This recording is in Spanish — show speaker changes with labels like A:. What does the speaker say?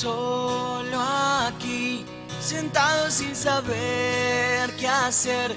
A: Solo aquí, sentado sin saber qué hacer.